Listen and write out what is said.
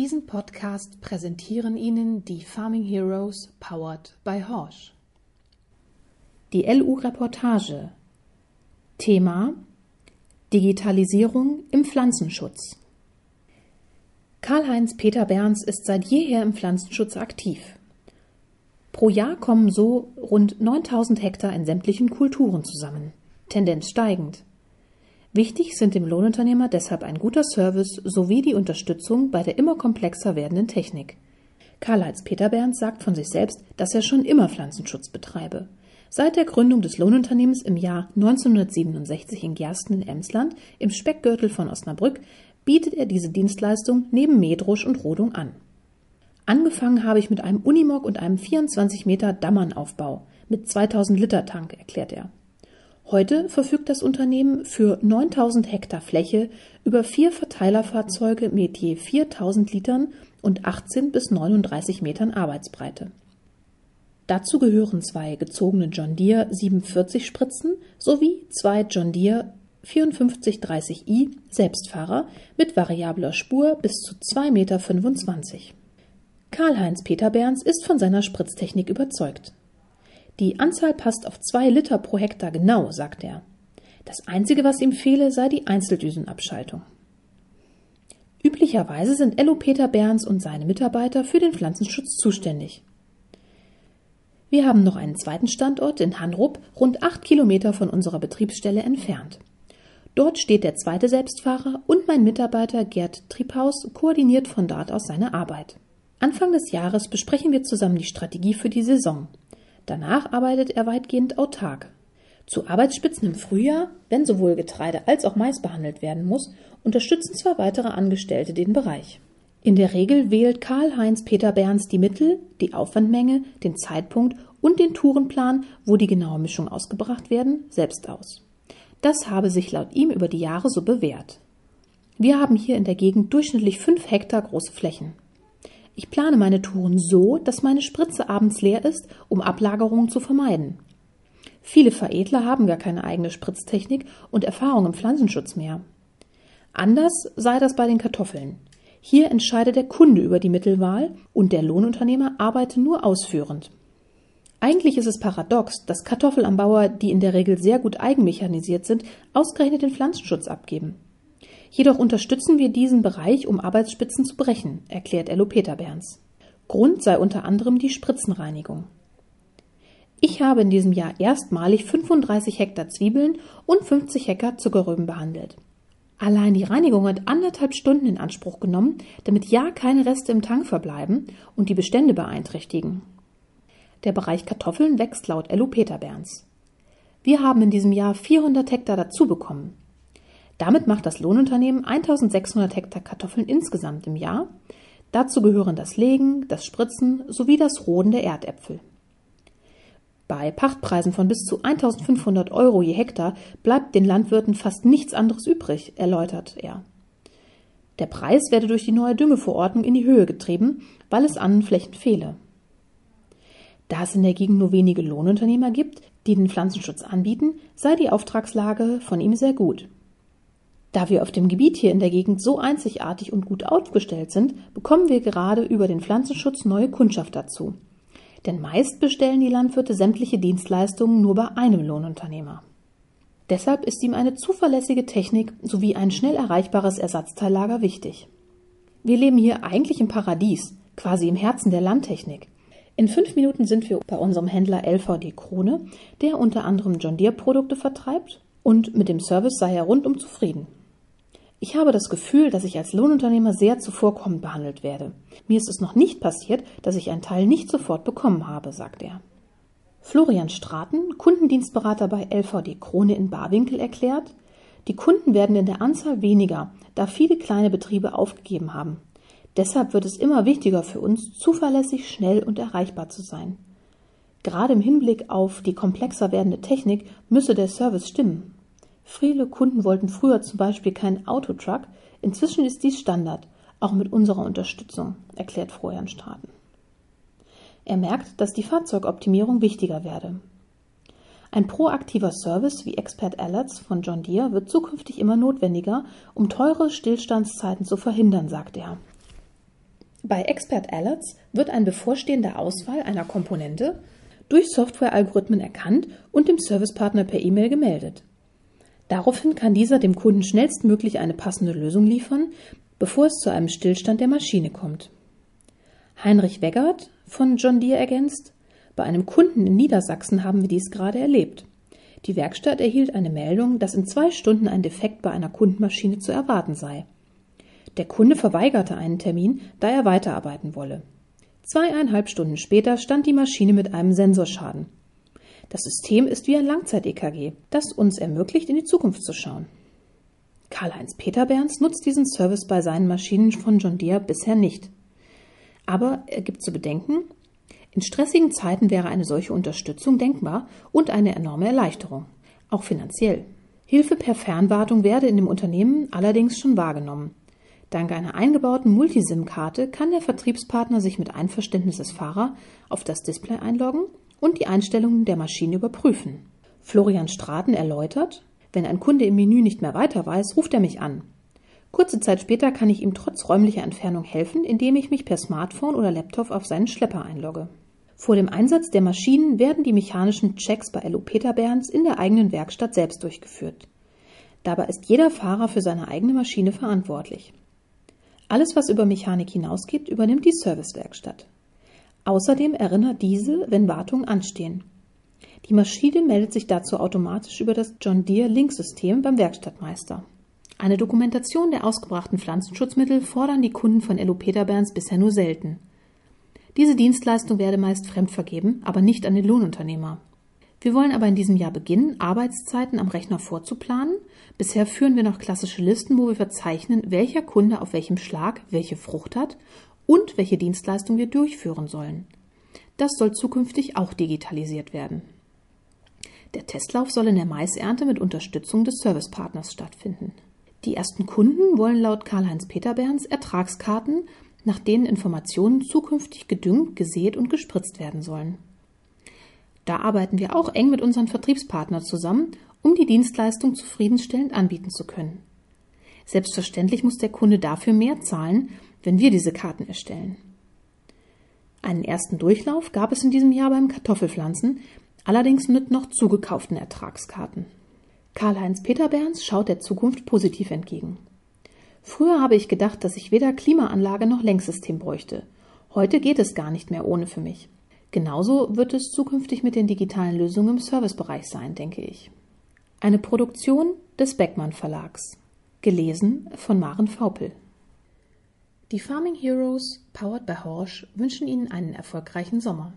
Diesen Podcast präsentieren Ihnen die Farming Heroes powered by Horsch. Die LU-Reportage Thema Digitalisierung im Pflanzenschutz. Karl-Heinz Peter Berns ist seit jeher im Pflanzenschutz aktiv. Pro Jahr kommen so rund 9000 Hektar in sämtlichen Kulturen zusammen, Tendenz steigend. Wichtig sind dem Lohnunternehmer deshalb ein guter Service sowie die Unterstützung bei der immer komplexer werdenden Technik. Karl-Heinz Peter Berns sagt von sich selbst, dass er schon immer Pflanzenschutz betreibe. Seit der Gründung des Lohnunternehmens im Jahr 1967 in Gersten in Emsland im Speckgürtel von Osnabrück bietet er diese Dienstleistung neben Mähdrusch und Rodung an. Angefangen habe ich mit einem Unimog und einem 24 Meter Dammernaufbau mit 2000 Liter Tank, erklärt er. Heute verfügt das Unternehmen für 9000 Hektar Fläche über vier Verteilerfahrzeuge mit je 4000 Litern und 18 bis 39 Metern Arbeitsbreite. Dazu gehören zwei gezogene John Deere 47 Spritzen sowie zwei John Deere 5430i Selbstfahrer mit variabler Spur bis zu 2,25 Meter. Karl-Heinz Peter Berns ist von seiner Spritztechnik überzeugt. Die Anzahl passt auf zwei Liter pro Hektar genau, sagt er. Das Einzige, was ihm fehle, sei die Einzeldüsenabschaltung. Üblicherweise sind Ello Peter Berns und seine Mitarbeiter für den Pflanzenschutz zuständig. Wir haben noch einen zweiten Standort in Hanrup, rund acht Kilometer von unserer Betriebsstelle entfernt. Dort steht der zweite Selbstfahrer und mein Mitarbeiter Gerd Triebhaus koordiniert von dort aus seine Arbeit. Anfang des Jahres besprechen wir zusammen die Strategie für die Saison. Danach arbeitet er weitgehend autark. Zu Arbeitsspitzen im Frühjahr, wenn sowohl Getreide als auch Mais behandelt werden muss, unterstützen zwei weitere Angestellte den Bereich. In der Regel wählt Karl-Heinz Peter Berns die Mittel, die Aufwandmenge, den Zeitpunkt und den Tourenplan, wo die genaue Mischung ausgebracht werden, selbst aus. Das habe sich laut ihm über die Jahre so bewährt. Wir haben hier in der Gegend durchschnittlich fünf Hektar große Flächen. Ich plane meine Touren so, dass meine Spritze abends leer ist, um Ablagerungen zu vermeiden. Viele Veredler haben gar keine eigene Spritztechnik und Erfahrung im Pflanzenschutz mehr. Anders sei das bei den Kartoffeln. Hier entscheidet der Kunde über die Mittelwahl und der Lohnunternehmer arbeitet nur ausführend. Eigentlich ist es paradox, dass Kartoffelanbauer, die in der Regel sehr gut eigenmechanisiert sind, ausgerechnet den Pflanzenschutz abgeben. Jedoch unterstützen wir diesen Bereich, um Arbeitsspitzen zu brechen, erklärt Ello Peter Berns. Grund sei unter anderem die Spritzenreinigung. Ich habe in diesem Jahr erstmalig 35 Hektar Zwiebeln und 50 Hektar Zuckerrüben behandelt. Allein die Reinigung hat anderthalb Stunden in Anspruch genommen, damit ja keine Reste im Tank verbleiben und die Bestände beeinträchtigen. Der Bereich Kartoffeln wächst laut Ello Peter Berns. Wir haben in diesem Jahr 400 Hektar dazu bekommen. Damit macht das Lohnunternehmen 1600 Hektar Kartoffeln insgesamt im Jahr. Dazu gehören das Legen, das Spritzen sowie das Roden der Erdäpfel. Bei Pachtpreisen von bis zu 1500 Euro je Hektar bleibt den Landwirten fast nichts anderes übrig, erläutert er. Der Preis werde durch die neue Düngeverordnung in die Höhe getrieben, weil es an Flächen fehle. Da es in der Gegend nur wenige Lohnunternehmer gibt, die den Pflanzenschutz anbieten, sei die Auftragslage von ihm sehr gut. Da wir auf dem Gebiet hier in der Gegend so einzigartig und gut aufgestellt sind, bekommen wir gerade über den Pflanzenschutz neue Kundschaft dazu. Denn meist bestellen die Landwirte sämtliche Dienstleistungen nur bei einem Lohnunternehmer. Deshalb ist ihm eine zuverlässige Technik sowie ein schnell erreichbares Ersatzteillager wichtig. Wir leben hier eigentlich im Paradies, quasi im Herzen der Landtechnik. In fünf Minuten sind wir bei unserem Händler LVD Krone, der unter anderem John Deere Produkte vertreibt und mit dem Service sei er rundum zufrieden. Ich habe das Gefühl, dass ich als Lohnunternehmer sehr zuvorkommend behandelt werde. Mir ist es noch nicht passiert, dass ich einen Teil nicht sofort bekommen habe, sagt er. Florian Straten, Kundendienstberater bei LVD Krone in Barwinkel, erklärt, die Kunden werden in der Anzahl weniger, da viele kleine Betriebe aufgegeben haben. Deshalb wird es immer wichtiger für uns, zuverlässig, schnell und erreichbar zu sein. Gerade im Hinblick auf die komplexer werdende Technik müsse der Service stimmen. Viele Kunden wollten früher zum Beispiel keinen Autotruck, inzwischen ist dies Standard, auch mit unserer Unterstützung, erklärt Florian Straten. Er merkt, dass die Fahrzeugoptimierung wichtiger werde. Ein proaktiver Service wie Expert Alerts von John Deere wird zukünftig immer notwendiger, um teure Stillstandszeiten zu verhindern, sagt er. Bei Expert Alerts wird ein bevorstehender Ausfall einer Komponente durch Softwarealgorithmen erkannt und dem Servicepartner per E-Mail gemeldet. Daraufhin kann dieser dem Kunden schnellstmöglich eine passende Lösung liefern, bevor es zu einem Stillstand der Maschine kommt. Heinrich Weggert von John Deere ergänzt, bei einem Kunden in Niedersachsen haben wir dies gerade erlebt. Die Werkstatt erhielt eine Meldung, dass in zwei Stunden ein Defekt bei einer Kundenmaschine zu erwarten sei. Der Kunde verweigerte einen Termin, da er weiterarbeiten wolle. Zweieinhalb Stunden später stand die Maschine mit einem Sensorschaden. Das System ist wie ein Langzeit-EKG, das uns ermöglicht, in die Zukunft zu schauen. Karl-Heinz Peterberns nutzt diesen Service bei seinen Maschinen von John Deere bisher nicht. Aber er gibt zu bedenken, in stressigen Zeiten wäre eine solche Unterstützung denkbar und eine enorme Erleichterung, auch finanziell. Hilfe per Fernwartung werde in dem Unternehmen allerdings schon wahrgenommen. Dank einer eingebauten Multisim-Karte kann der Vertriebspartner sich mit Einverständnis des Fahrers auf das Display einloggen und die Einstellungen der Maschine überprüfen. Florian Straten erläutert, wenn ein Kunde im Menü nicht mehr weiter weiß, ruft er mich an. Kurze Zeit später kann ich ihm trotz räumlicher Entfernung helfen, indem ich mich per Smartphone oder Laptop auf seinen Schlepper einlogge. Vor dem Einsatz der Maschinen werden die mechanischen Checks bei Ello Peter Berns in der eigenen Werkstatt selbst durchgeführt. Dabei ist jeder Fahrer für seine eigene Maschine verantwortlich. Alles, was über Mechanik hinausgeht, übernimmt die Servicewerkstatt. Außerdem erinnert diese, wenn Wartungen anstehen. Die Maschine meldet sich dazu automatisch über das John Deere Link-System beim Werkstattmeister. Eine Dokumentation der ausgebrachten Pflanzenschutzmittel fordern die Kunden von Ello Peterberns bisher nur selten. Diese Dienstleistung werde meist fremdvergeben, aber nicht an den Lohnunternehmer. Wir wollen aber in diesem Jahr beginnen, Arbeitszeiten am Rechner vorzuplanen. Bisher führen wir noch klassische Listen, wo wir verzeichnen, welcher Kunde auf welchem Schlag welche Frucht hat und welche Dienstleistung wir durchführen sollen. Das soll zukünftig auch digitalisiert werden. Der Testlauf soll in der Maisernte mit Unterstützung des Servicepartners stattfinden. Die ersten Kunden wollen laut Karl-Heinz Peterberns Ertragskarten, nach denen Informationen zukünftig gedüngt, gesät und gespritzt werden sollen. Da arbeiten wir auch eng mit unseren Vertriebspartnern zusammen, um die Dienstleistung zufriedenstellend anbieten zu können. Selbstverständlich muss der Kunde dafür mehr zahlen, wenn wir diese Karten erstellen. Einen ersten Durchlauf gab es in diesem Jahr beim Kartoffelpflanzen, allerdings mit noch zugekauften Ertragskarten. Karl-Heinz Peterberns schaut der Zukunft positiv entgegen. Früher habe ich gedacht, dass ich weder Klimaanlage noch Lenksystem bräuchte. Heute geht es gar nicht mehr ohne für mich. Genauso wird es zukünftig mit den digitalen Lösungen im Servicebereich sein, denke ich. Eine Produktion des Beckmann Verlags. Gelesen von Maren Vaupel. Die Farming Heroes, powered by Horsch, wünschen Ihnen einen erfolgreichen Sommer.